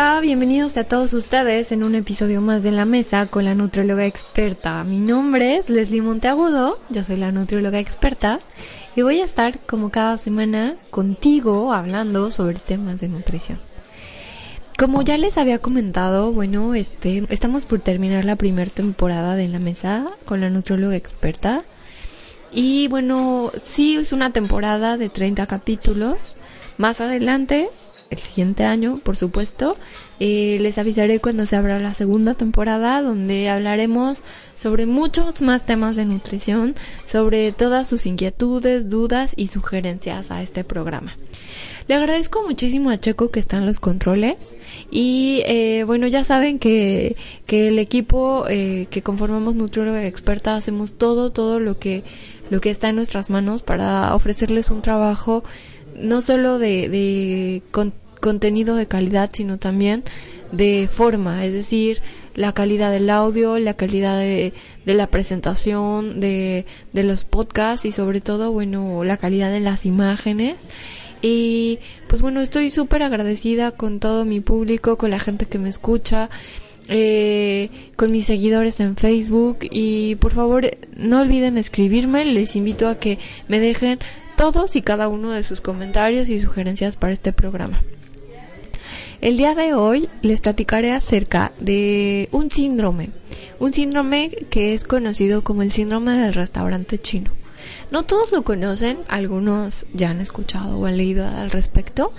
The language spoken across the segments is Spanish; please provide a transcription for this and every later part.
Hola, bienvenidos a todos ustedes en un episodio más de La Mesa con la nutrióloga experta. Mi nombre es Leslie Monteagudo, yo soy la nutrióloga experta y voy a estar como cada semana contigo hablando sobre temas de nutrición. Como ya les había comentado, bueno, este, estamos por terminar la primera temporada de La Mesa con la nutrióloga experta. Y bueno, sí es una temporada de 30 capítulos. Más adelante el siguiente año, por supuesto. Eh, les avisaré cuando se abra la segunda temporada, donde hablaremos sobre muchos más temas de nutrición, sobre todas sus inquietudes, dudas y sugerencias a este programa. Le agradezco muchísimo a Checo que está en los controles y eh, bueno ya saben que, que el equipo eh, que conformamos Nutrióloga Experta hacemos todo todo lo que lo que está en nuestras manos para ofrecerles un trabajo no solo de, de contenido de calidad, sino también de forma, es decir, la calidad del audio, la calidad de, la presentación, de, de, los podcasts y sobre todo, bueno, la calidad de las imágenes. Y pues bueno, estoy súper agradecida con todo mi público, con la gente que me escucha. Eh, con mis seguidores en Facebook y por favor no olviden escribirme, les invito a que me dejen todos y cada uno de sus comentarios y sugerencias para este programa. El día de hoy les platicaré acerca de un síndrome, un síndrome que es conocido como el síndrome del restaurante chino. No todos lo conocen, algunos ya han escuchado o han leído al respecto.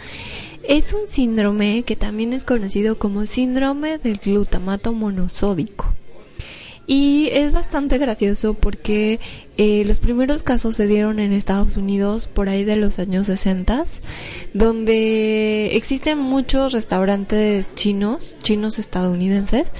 Es un síndrome que también es conocido como síndrome del glutamato monosódico. Y es bastante gracioso porque eh, los primeros casos se dieron en Estados Unidos por ahí de los años 60, donde existen muchos restaurantes chinos, chinos estadounidenses,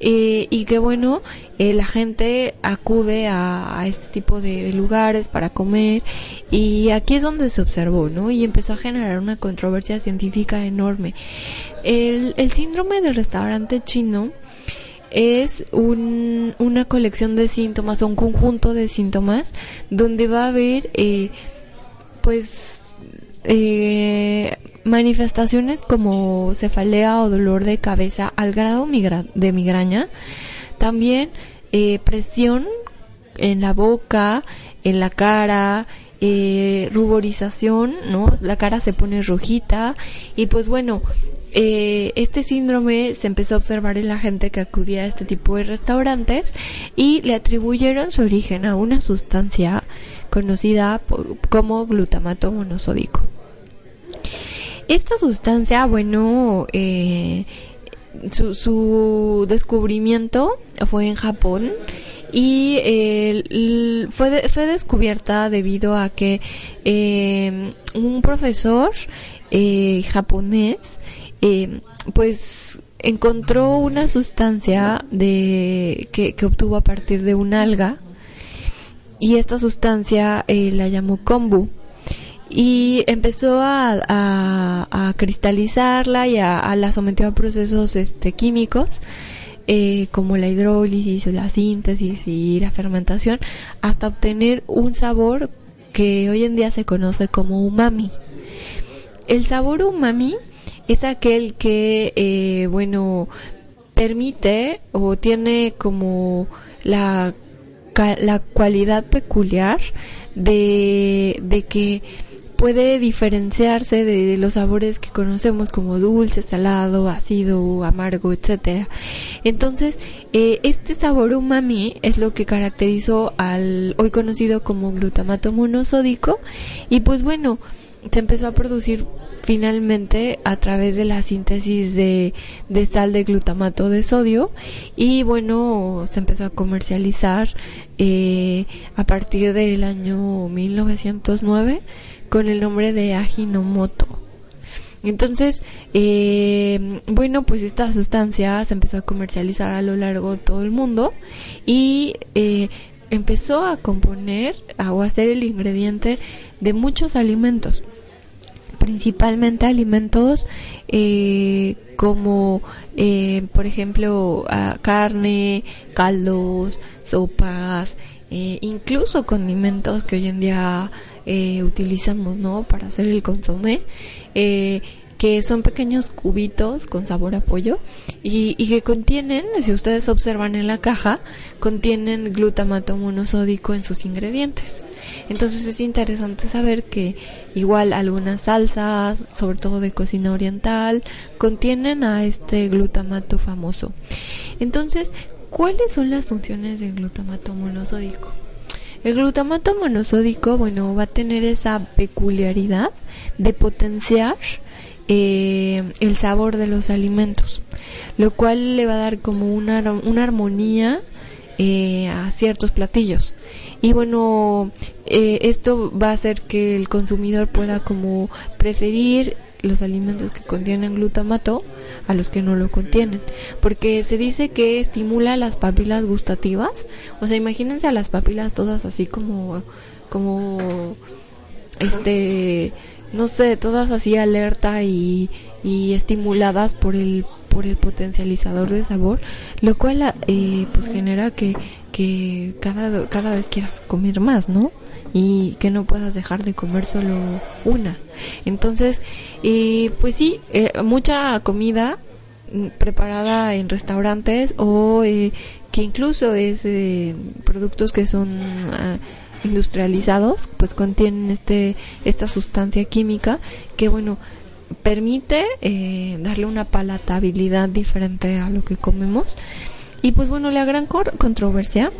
eh, y que bueno, eh, la gente acude a, este tipo de, lugares para comer y aquí es donde se observó, ¿no? Y empezó a generar una controversia científica enorme. El, el síndrome del restaurante chino es un, una colección de síntomas o un conjunto de síntomas donde va a haber eh, pues eh, manifestaciones como cefalea o dolor de cabeza al grado de migraña. También eh, presión en la boca en la cara ruborización no la cara se pone rojita y pues bueno eh, este síndrome se empezó a observar en la gente que acudía a este tipo de restaurantes y le atribuyeron su origen a una sustancia conocida como glutamato monosódico. Esta sustancia, bueno, eh, su, descubrimiento fue en Japón y fue, fue descubierta debido a que eh, un profesor japonés eh, pues encontró una sustancia de que, obtuvo a partir de un alga y esta sustancia eh, la llamó kombu y empezó a, cristalizarla y a, la sometió a procesos este, químicos eh, como la hidrólisis, la síntesis y la fermentación hasta obtener un sabor que hoy en día se conoce como umami. El sabor umami es aquel que, eh, bueno, permite o tiene como la, la cualidad peculiar de, de que puede diferenciarse de los sabores que conocemos como dulce, salado, ácido, amargo, etcétera. Entonces, eh, este sabor umami es lo que caracterizó al hoy conocido como glutamato monosódico y pues bueno, se empezó a producir finalmente a través de la síntesis de, sal de glutamato de sodio y bueno se empezó a comercializar eh, a partir del año 1909 con el nombre de Ajinomoto. Entonces, eh, bueno, pues esta sustancia se empezó a comercializar a lo largo de todo el mundo y eh, empezó a componer o a ser el ingrediente de muchos alimentos principalmente alimentos eh, como eh, por ejemplo carne, caldos, sopas, eh, incluso condimentos que hoy en día utilizamos no para hacer el consomé que son pequeños cubitos con sabor a pollo y, que contienen, si ustedes observan en la caja, contienen glutamato monosódico en sus ingredientes. Entonces es interesante saber que igual algunas salsas, sobre todo de cocina oriental, contienen a este glutamato famoso. Entonces, ¿cuáles son las funciones del glutamato monosódico? El glutamato monosódico, bueno, va a tener esa peculiaridad de potenciar eh, el sabor de los alimentos, lo cual le va a dar como una, una armonía eh, a ciertos platillos. Y bueno, eh, esto va a hacer que el consumidor pueda como preferir los alimentos que contienen glutamato a los que no lo contienen. Porque se dice que estimula las papilas gustativas. O sea, imagínense a las papilas todas así como, como, este, no sé, todas así alerta y, y estimuladas por el por el potencializador de sabor, lo cual eh, pues genera que, que cada, cada vez quieras comer más, ¿no? Y que no puedas dejar de comer solo una. Entonces, eh, pues sí, eh, mucha comida preparada en restaurantes o eh, que incluso es productos que son ah, industrializados pues contienen este esta sustancia química que bueno permite darle una palatabilidad diferente a lo que comemos y pues bueno la gran controversia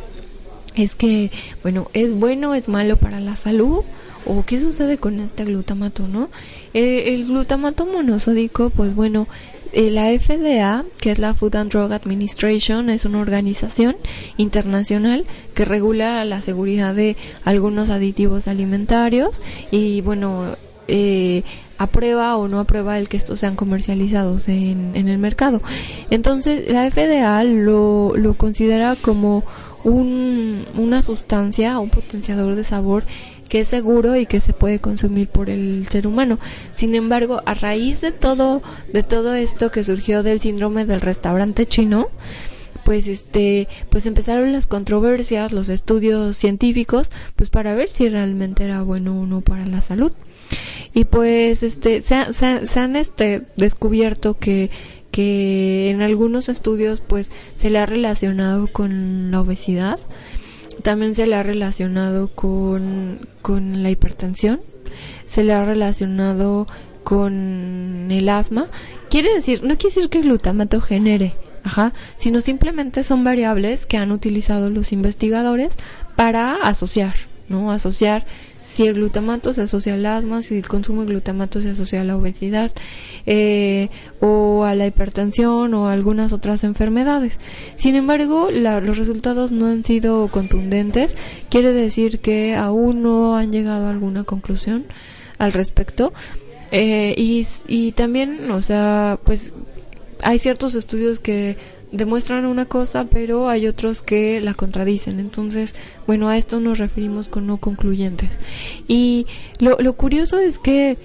es que bueno es bueno es malo para la salud o qué sucede con este glutamato, ¿no? Eh, el glutamato monosódico, pues bueno, eh, la FDA, que es la Food and Drug Administration, es una organización internacional que regula la seguridad de algunos aditivos alimentarios y bueno, eh, aprueba o no aprueba el que estos sean comercializados en, en el mercado. Entonces, la FDA lo, lo considera como un, una sustancia, un potenciador de sabor que es seguro y que se puede consumir por el ser humano. Sin embargo, a raíz de todo, de todo esto que surgió del síndrome del restaurante chino, pues este pues empezaron las controversias los estudios científicos pues para ver si realmente era bueno o no para la salud y pues este se, se han este descubierto que que en algunos estudios pues se le ha relacionado con la obesidad también se le ha relacionado con, con la hipertensión, se le ha relacionado con el asma. Quiere decir, no quiere decir que el glutamato genere, ajá, sino simplemente son variables que han utilizado los investigadores para asociar, ¿no? Asociar si el glutamato se asocia al asma, si el consumo de glutamato se asocia a la obesidad eh, o a la hipertensión o a algunas otras enfermedades. Sin embargo, los resultados no han sido contundentes. Quiere decir que aún no han llegado a alguna conclusión al respecto. Eh, y también, o sea, pues hay ciertos estudios que demuestran una cosa, pero hay otros que la contradicen. Entonces, bueno, a esto nos referimos con no concluyentes. Y lo, lo curioso es que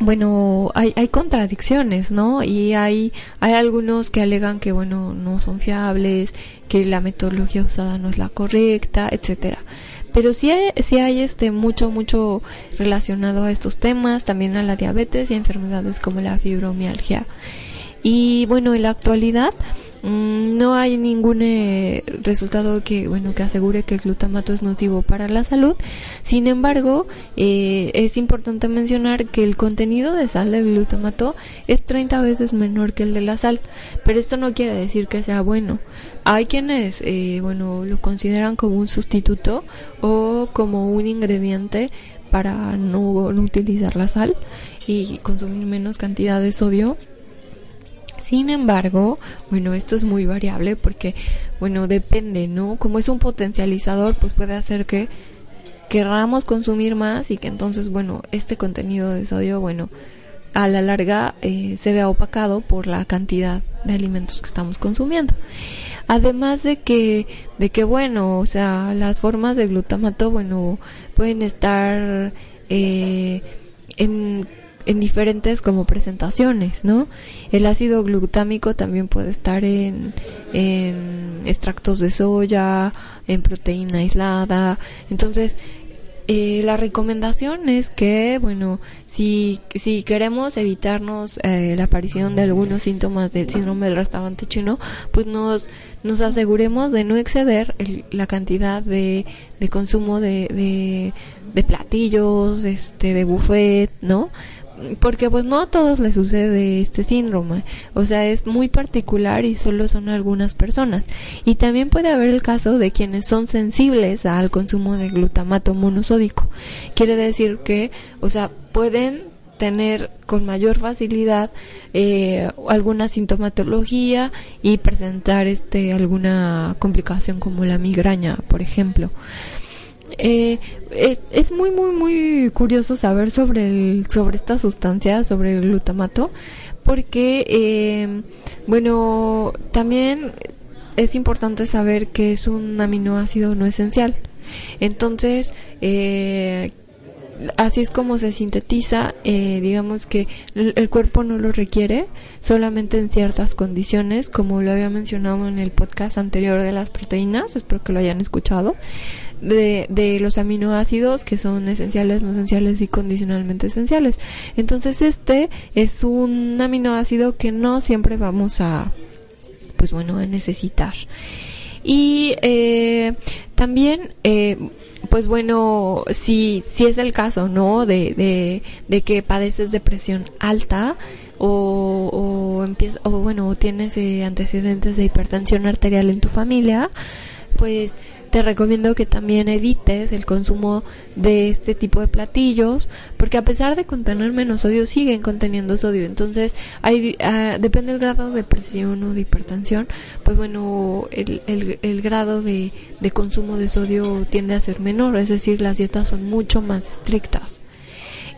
bueno, hay, hay contradicciones, ¿no? Y hay, hay algunos que alegan que, bueno, no son fiables, que la metodología usada no es la correcta, etcétera. Pero sí hay, sí hay este mucho, mucho relacionado a estos temas, también a la diabetes y a enfermedades como la fibromialgia. Y bueno, en la actualidad mm, no hay ningún eh, resultado que bueno que asegure que el glutamato es nocivo para la salud. Sin embargo, eh, es importante mencionar que el contenido de sal del glutamato es 30 veces menor que el de la sal, pero esto no quiere decir que sea bueno. Hay quienes eh, bueno lo consideran como un sustituto o como un ingrediente para no, no utilizar la sal y consumir menos cantidad de sodio sin embargo, bueno, esto es muy variable porque, bueno, depende, ¿no? Como es un potencializador, pues puede hacer que querramos consumir más y que entonces, bueno, este contenido de sodio, bueno, a la larga eh, se vea opacado por la cantidad de alimentos que estamos consumiendo. Además de que, de que bueno, o sea, las formas de glutamato, bueno, pueden estar eh, en en diferentes como presentaciones, ¿no? El ácido glutámico también puede estar en, en extractos de soya, en proteína aislada. Entonces, eh, la recomendación es que, bueno, si, si queremos evitarnos eh, la aparición de algunos síntomas del síndrome del restaurante chino, pues nos, nos aseguremos de no exceder la cantidad de, de consumo de, de, de platillos, este, de buffet, ¿no? Porque pues no a todos les sucede este síndrome, o sea, es muy particular y solo son algunas personas. Y también puede haber el caso de quienes son sensibles al consumo de glutamato monosódico. Quiere decir que, o sea, pueden tener con mayor facilidad eh, alguna sintomatología y presentar este alguna complicación como la migraña, por ejemplo. Eh, eh, es muy muy muy curioso saber sobre el, sobre esta sustancia sobre el glutamato porque eh, bueno también es importante saber que es un aminoácido no esencial. Entonces eh, así es como se sintetiza, eh, digamos que el, cuerpo no lo requiere, solamente en ciertas condiciones, como lo había mencionado en el podcast anterior de las proteínas, espero que lo hayan escuchado, de, de los aminoácidos que son esenciales, no esenciales y condicionalmente esenciales. Entonces este es un aminoácido que no siempre vamos a, pues bueno, a necesitar. Y eh, también, eh, pues bueno, si, si es el caso, ¿no? De, de, que padeces depresión alta o, o, empieza, o bueno, tienes eh, antecedentes de hipertensión arterial en tu familia, pues te recomiendo que también evites el consumo de este tipo de platillos porque a pesar de contener menos sodio siguen conteniendo sodio entonces hay, ah, depende del grado de presión o de hipertensión pues bueno el, el, el grado de, de consumo de sodio tiende a ser menor es decir las dietas son mucho más estrictas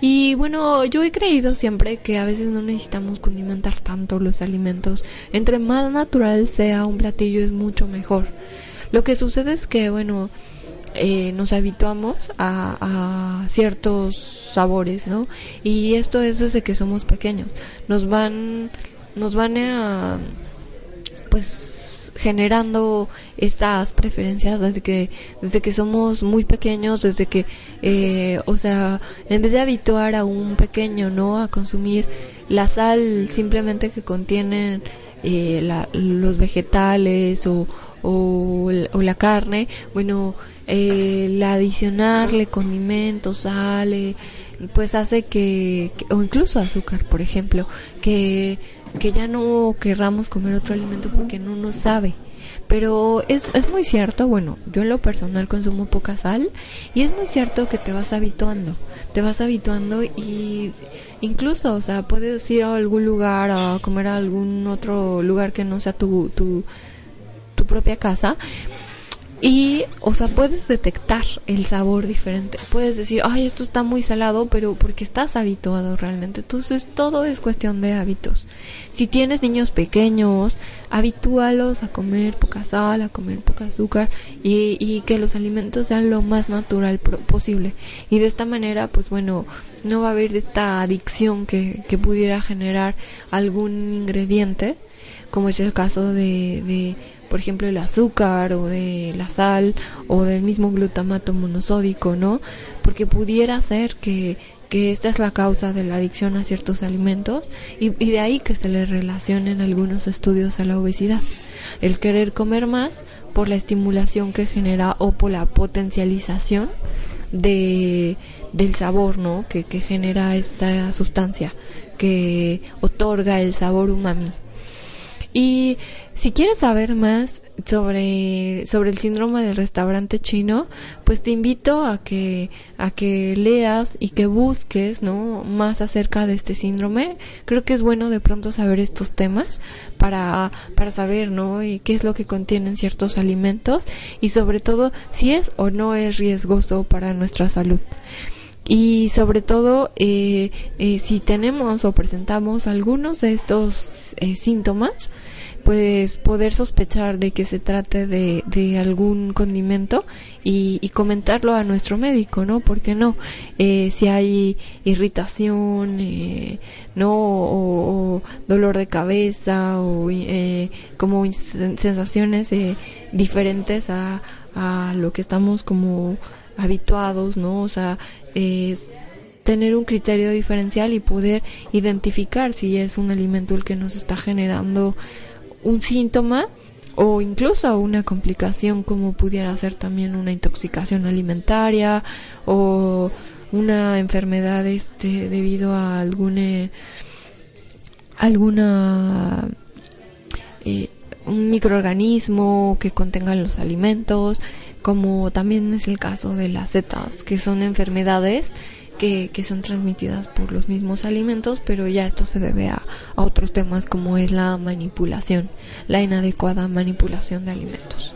y bueno, yo he creído siempre que a veces no necesitamos condimentar tanto los alimentos. Entre más natural sea un platillo es mucho mejor. Lo que sucede es que, bueno, eh, nos habituamos a, a, ciertos sabores, ¿no? Y esto es desde que somos pequeños. Nos van, nos van a, pues, generando estas preferencias desde que, desde que somos muy pequeños, desde que, eh, o sea, en vez de habituar a un pequeño, ¿no? A consumir la sal simplemente que contienen eh, la, los vegetales o, o, la carne, bueno, eh, la adicionarle condimentos, sale, pues hace que, o incluso azúcar, por ejemplo, que, que ya no querramos comer otro alimento porque no nos sabe. Pero es, es muy cierto, bueno, yo en lo personal consumo poca sal y es muy cierto que te vas habituando, te vas habituando y incluso, o sea, puedes ir a algún lugar a comer a algún otro lugar que no sea tu, tu propia casa y, o sea, puedes detectar el sabor diferente. Puedes decir, ay, esto está muy salado, pero porque estás habituado realmente. Entonces, todo es cuestión de hábitos. Si tienes niños pequeños, habitúalos a comer poca sal, a comer poca azúcar y, que los alimentos sean lo más natural posible. Y de esta manera, pues bueno, no va a haber esta adicción que, que pudiera generar algún ingrediente, como es el caso de por ejemplo, el azúcar o de la sal o del mismo glutamato monosódico, ¿no? Porque pudiera ser que, que esta es la causa de la adicción a ciertos alimentos y, de ahí que se le relacionen algunos estudios a la obesidad. El querer comer más por la estimulación que genera o por la potencialización de, del sabor, ¿no? Que, que genera esta sustancia que otorga el sabor umami. Y si quieres saber más sobre, sobre el síndrome del restaurante chino, pues te invito a que, a que leas y que busques, ¿no? Más acerca de este síndrome. Creo que es bueno de pronto saber estos temas para, para saber, ¿no? Y qué es lo que contienen ciertos alimentos y sobre todo si es o no es riesgoso para nuestra salud y sobre todo eh, eh, si tenemos o presentamos algunos de estos eh, síntomas pues poder sospechar de que se trate de, de algún condimento y, y, comentarlo a nuestro médico, ¿no? Porque no, eh, si hay irritación, ¿no? O, o, dolor de cabeza o como sensaciones diferentes a, a lo que estamos como habituados, ¿no? O sea, tener un criterio diferencial y poder identificar si es un alimento el que nos está generando un síntoma o incluso una complicación como pudiera ser también una intoxicación alimentaria o una enfermedad este debido a alguna alguna eh, un microorganismo que contenga los alimentos como también es el caso de las setas que son enfermedades que, que, son transmitidas por los mismos alimentos, pero ya esto se debe a, a, otros temas como es la manipulación, la inadecuada manipulación de alimentos.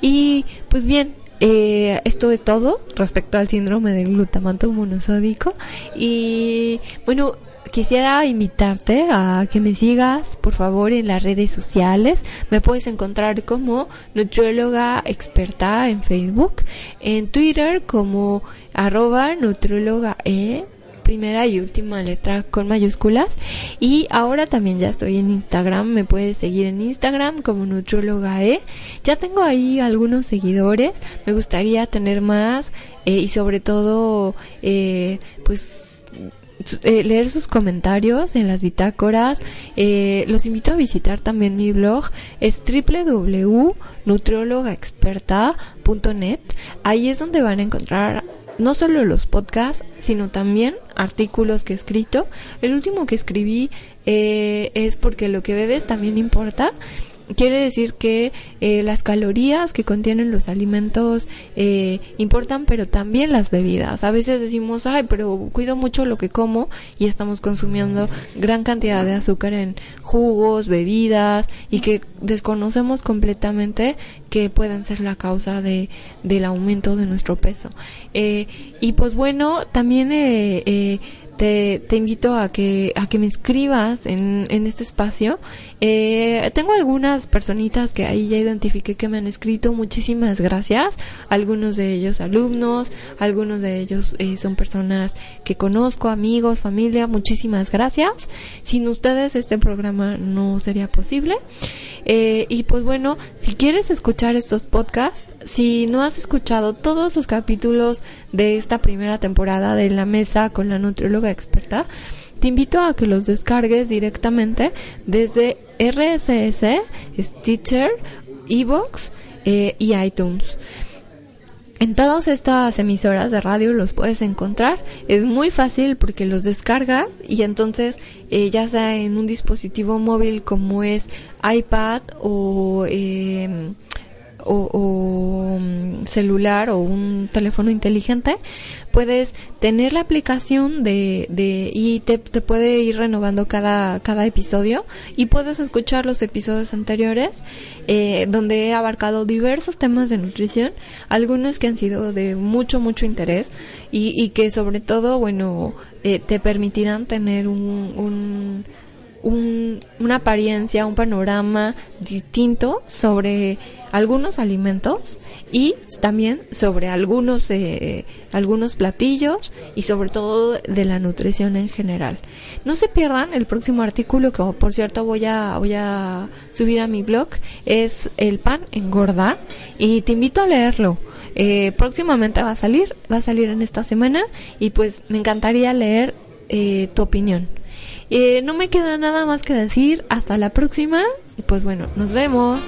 Y pues bien, eh, esto es todo respecto al síndrome del glutamato monosódico. Y bueno, quisiera invitarte a que me sigas, por favor, en las redes sociales. Me puedes encontrar como nutrióloga experta en Facebook, en Twitter como arroba nutrióloga e primera y última letra con mayúsculas. Y ahora también ya estoy en Instagram. Me puedes seguir en Instagram como Nutrióloga E. Ya tengo ahí algunos seguidores. Me gustaría tener más eh, y sobre todo, eh, pues eh, leer sus comentarios en las bitácoras. los invito a visitar también mi blog. Es www.nutriólogaexperta.net. Ahí es donde van a encontrar no solo los podcasts, sino también artículos que he escrito. El último que escribí eh, es porque lo que bebes también importa quiere decir que eh, las calorías que contienen los alimentos eh, importan, pero también las bebidas. A veces decimos, ay, pero cuido mucho lo que como y estamos consumiendo gran cantidad de azúcar en jugos, bebidas y que desconocemos completamente que pueden ser la causa de, del aumento de nuestro peso. Eh, y pues bueno, también eh, te, invito a que, a que me escribas en, en este espacio. Eh, tengo algunas personitas que ahí ya identifiqué que me han escrito. Muchísimas gracias. Algunos de ellos alumnos, algunos de ellos eh, son personas que conozco, amigos, familia. Muchísimas gracias. Sin ustedes este programa no sería posible. Eh, y pues bueno, si quieres escuchar estos podcasts, si no has escuchado todos los capítulos de esta primera temporada de La Mesa con la nutrióloga experta, te invito a que los descargues directamente desde RSS, Stitcher, Evox eh, y iTunes. En todas estas emisoras de radio los puedes encontrar. Es muy fácil porque los descargas y entonces eh, ya sea en un dispositivo móvil como es iPad o eh, o, mm, celular o un teléfono inteligente, puedes tener la aplicación de, de y te, te, puede ir renovando cada, cada episodio y puedes escuchar los episodios anteriores eh, donde he abarcado diversos temas de nutrición, algunos que han sido de mucho, mucho interés y, y que sobre todo, bueno, eh, te permitirán tener un, un una apariencia, un panorama distinto sobre algunos alimentos y también sobre algunos eh, algunos platillos y sobre todo de la nutrición en general. No se pierdan el próximo artículo que por cierto voy a voy a subir a mi blog es el pan engorda y te invito a leerlo. Eh, próximamente va a salir, va a salir en esta semana y pues me encantaría leer eh, tu opinión. Eh, no me queda nada más que decir. Hasta la próxima. Y pues bueno, nos vemos.